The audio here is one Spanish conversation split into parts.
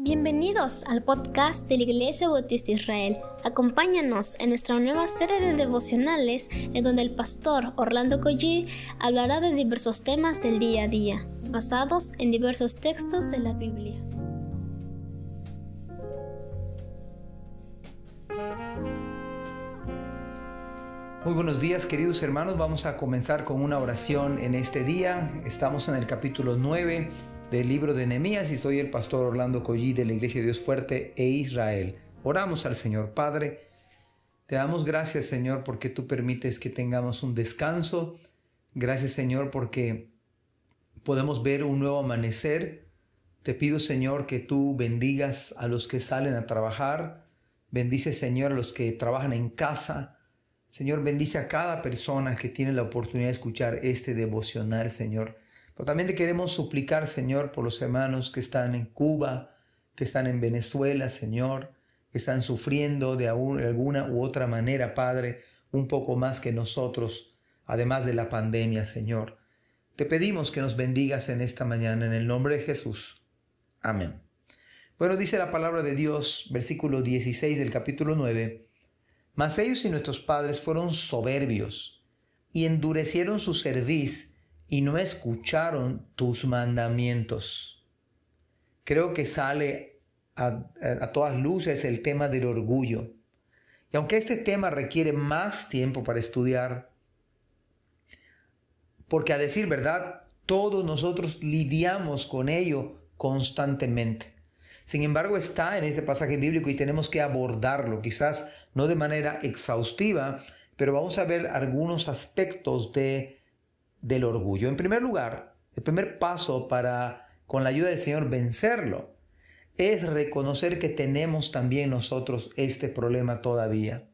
Bienvenidos al podcast de la Iglesia Bautista Israel. Acompáñanos en nuestra nueva serie de devocionales en donde el pastor Orlando Collie hablará de diversos temas del día a día, basados en diversos textos de la Biblia. Muy buenos días queridos hermanos, vamos a comenzar con una oración en este día. Estamos en el capítulo 9 del libro de Nehemías y soy el pastor Orlando Collí de la Iglesia de Dios Fuerte e Israel. Oramos al Señor Padre. Te damos gracias Señor porque tú permites que tengamos un descanso. Gracias Señor porque podemos ver un nuevo amanecer. Te pido Señor que tú bendigas a los que salen a trabajar. Bendice Señor a los que trabajan en casa. Señor, bendice a cada persona que tiene la oportunidad de escuchar este devocional, Señor. También te queremos suplicar, Señor, por los hermanos que están en Cuba, que están en Venezuela, Señor, que están sufriendo de alguna u otra manera, Padre, un poco más que nosotros, además de la pandemia, Señor. Te pedimos que nos bendigas en esta mañana, en el nombre de Jesús. Amén. Bueno, dice la palabra de Dios, versículo 16 del capítulo 9, Mas ellos y nuestros padres fueron soberbios y endurecieron su cerviz y no escucharon tus mandamientos. Creo que sale a, todas luces el tema del orgullo. Y aunque este tema requiere más tiempo para estudiar, porque a decir verdad, todos nosotros lidiamos con ello constantemente. Sin embargo, está en este pasaje bíblico y tenemos que abordarlo, quizás no de manera exhaustiva, pero vamos a ver algunos aspectos de del orgullo. En primer lugar, el primer paso para, con la ayuda del Señor, vencerlo, es reconocer que tenemos también nosotros este problema todavía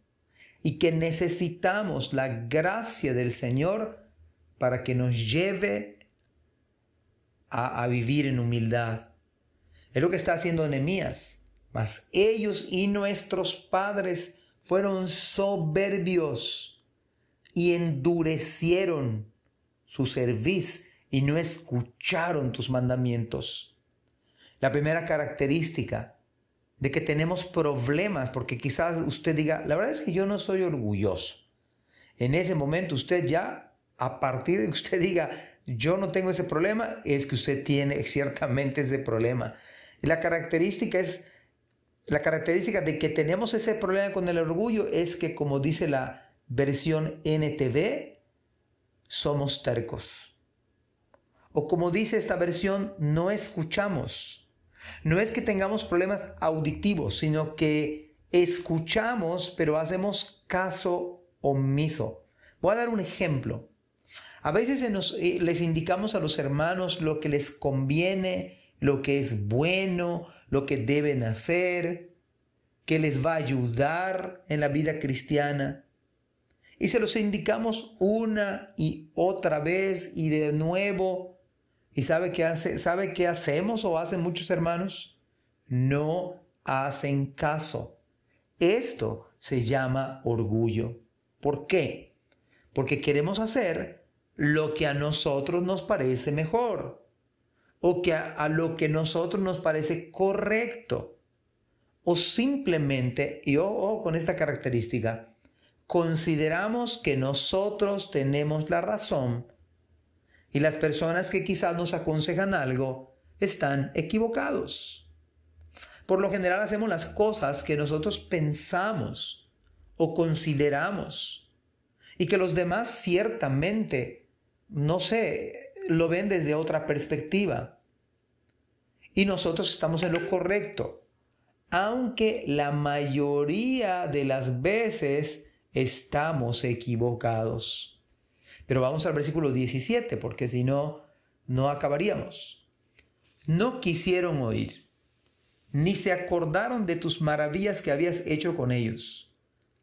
y que necesitamos la gracia del Señor para que nos lleve a, vivir en humildad. Es lo que está haciendo Nehemías. Mas ellos y nuestros padres fueron soberbios y endurecieron su cerviz y no escucharon tus mandamientos. La primera característica de que tenemos problemas, porque quizás usted diga, la verdad es que yo no soy orgulloso. En ese momento usted ya, a partir de que usted diga, yo no tengo ese problema, es que usted tiene ciertamente ese problema. La característica es, la característica de que tenemos ese problema con el orgullo es que, como dice la versión NTV, somos tercos. O como dice esta versión, no escuchamos. No es que tengamos problemas auditivos, sino que escuchamos, pero hacemos caso omiso. Voy a dar un ejemplo. A veces eh, les indicamos a los hermanos lo que les conviene, lo que es bueno, lo que deben hacer, que les va a ayudar en la vida cristiana y se los indicamos una y otra vez y de nuevo. ¿Y sabe qué, hace, sabe qué hacemos o hacen muchos hermanos? No hacen caso. Esto se llama orgullo. ¿Por qué? Porque queremos hacer lo que a nosotros nos parece mejor o que a, lo que a nosotros nos parece correcto. O simplemente, y con esta característica, consideramos que nosotros tenemos la razón y las personas que quizás nos aconsejan algo están equivocados. Por lo general hacemos las cosas que nosotros pensamos o consideramos y que los demás ciertamente, no sé, lo ven desde otra perspectiva. Y nosotros estamos en lo correcto, aunque la mayoría de las veces estamos equivocados. Pero vamos al versículo 17, porque si no, no acabaríamos. No quisieron oír, ni se acordaron de tus maravillas que habías hecho con ellos.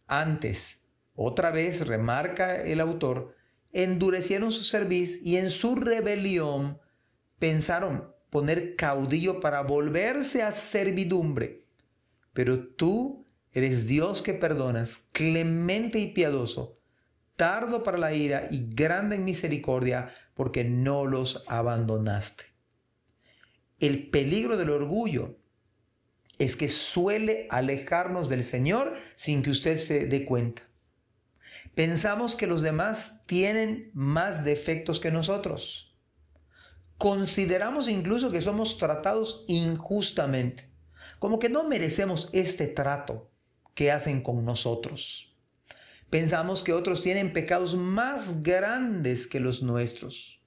Antes, otra vez remarca el autor, endurecieron su cerviz y en su rebelión pensaron poner caudillo para volverse a servidumbre. Pero tú Eres Dios que perdonas, clemente y piadoso, tardo para la ira y grande en misericordia, porque no los abandonaste. El peligro del orgullo es que suele alejarnos del Señor sin que usted se dé cuenta. Pensamos que los demás tienen más defectos que nosotros. Consideramos incluso que somos tratados injustamente, como que no merecemos este trato que hacen con nosotros. Pensamos que otros tienen pecados más grandes que los nuestros.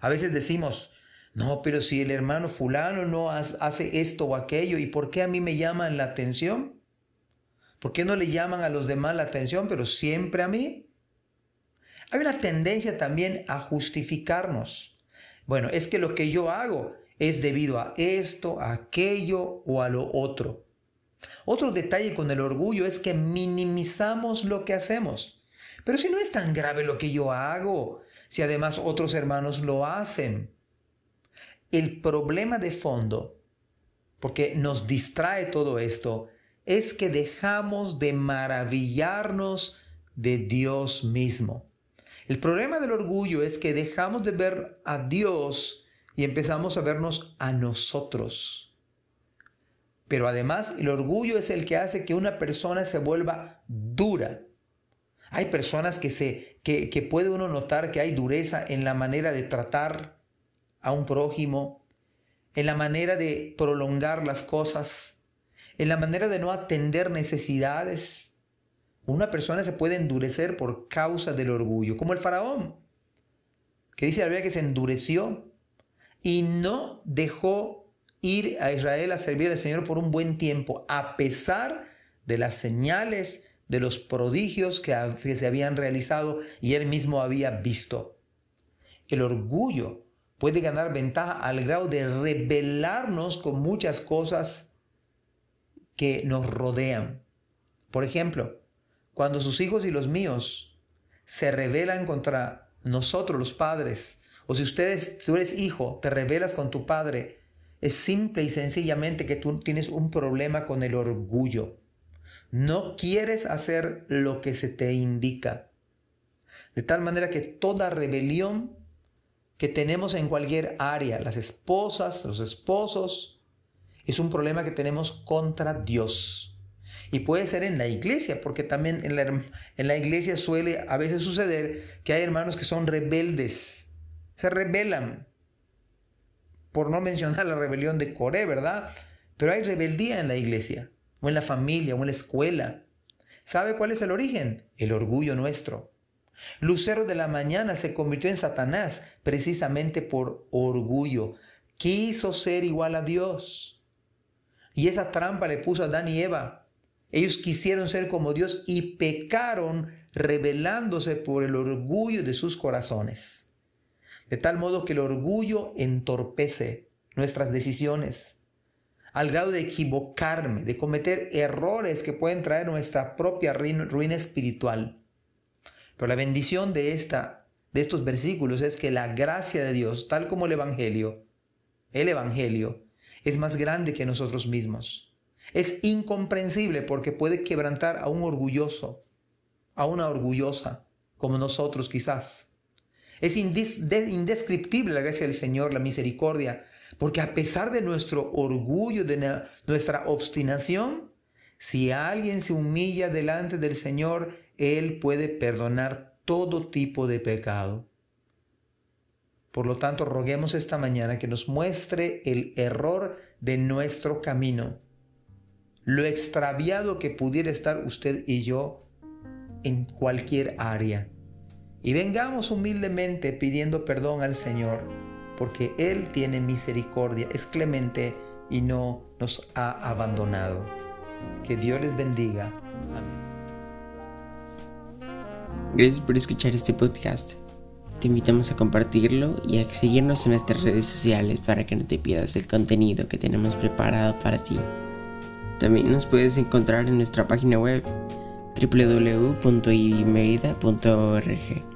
A veces decimos, no, pero si el hermano fulano no hace esto o aquello, ¿y por qué a mí me llaman la atención? ¿Por qué no le llaman a los demás la atención, pero siempre a mí? Hay una tendencia también a justificarnos. Bueno, es que lo que yo hago es debido a esto, a aquello o a lo otro. Otro detalle con el orgullo es que minimizamos lo que hacemos. Pero si no es tan grave lo que yo hago, si además otros hermanos lo hacen. El problema de fondo, porque nos distrae todo esto, es que dejamos de maravillarnos de Dios mismo. El problema del orgullo es que dejamos de ver a Dios y empezamos a vernos a nosotros. Pero además el orgullo es el que hace que una persona se vuelva dura. Hay personas que, se, que, que puede uno notar que hay dureza en la manera de tratar, a un prójimo, en la manera de prolongar las cosas, en la manera de no atender necesidades. Una persona se puede endurecer por causa del orgullo, como el faraón, que dice la Biblia que se endureció y no dejó ir a Israel a servir al Señor por un buen tiempo, a pesar de las señales, de los prodigios que, se habían realizado y él mismo había visto. El orgullo puede ganar ventaja al grado de rebelarnos con muchas cosas que nos rodean. Por ejemplo, cuando sus hijos y los míos se rebelan contra nosotros los padres, o si ustedes, tú eres hijo, te rebelas con tu padre, es simple y sencillamente que tú tienes un problema con el orgullo. No quieres hacer lo que se te indica. De tal manera que toda rebelión que tenemos en cualquier área, las esposas, los esposos, es un problema que tenemos contra Dios. Y puede ser en la iglesia, porque también en la, en la iglesia suele a veces suceder que hay hermanos que son rebeldes, se rebelan, por no mencionar la rebelión de Coré, ¿verdad? Pero hay rebeldía en la iglesia, o en la familia, o en la escuela. ¿Sabe cuál es el origen? El orgullo nuestro. Lucero de la mañana se convirtió en Satanás precisamente por orgullo. Quiso ser igual a Dios. Y esa trampa le puso a Adán y Eva. Ellos quisieron ser como Dios y pecaron rebelándose por el orgullo de sus corazones. De tal modo que el orgullo entorpece nuestras decisiones, al grado de equivocarme, de cometer errores que pueden traer nuestra propia ruina espiritual. Pero la bendición de, esta, de estos versículos es que la gracia de Dios, tal como el Evangelio, el Evangelio, es más grande que nosotros mismos. Es incomprensible porque puede quebrantar a un orgulloso, a una orgullosa, como nosotros quizás. Es indescriptible la gracia del Señor, la misericordia, porque a pesar de nuestro orgullo, de nuestra obstinación, si alguien se humilla delante del Señor, Él puede perdonar todo tipo de pecado. Por lo tanto, roguemos esta mañana que nos muestre el error de nuestro camino, lo extraviado que pudiera estar usted y yo en cualquier área. Y vengamos humildemente pidiendo perdón al Señor, porque Él tiene misericordia, es clemente y no nos ha abandonado. Que Dios les bendiga. Amén. Gracias por escuchar este podcast. Te invitamos a compartirlo y a seguirnos en nuestras redes sociales para que no te pierdas el contenido que tenemos preparado para ti. También nos puedes encontrar en nuestra página web www.ibismerida.org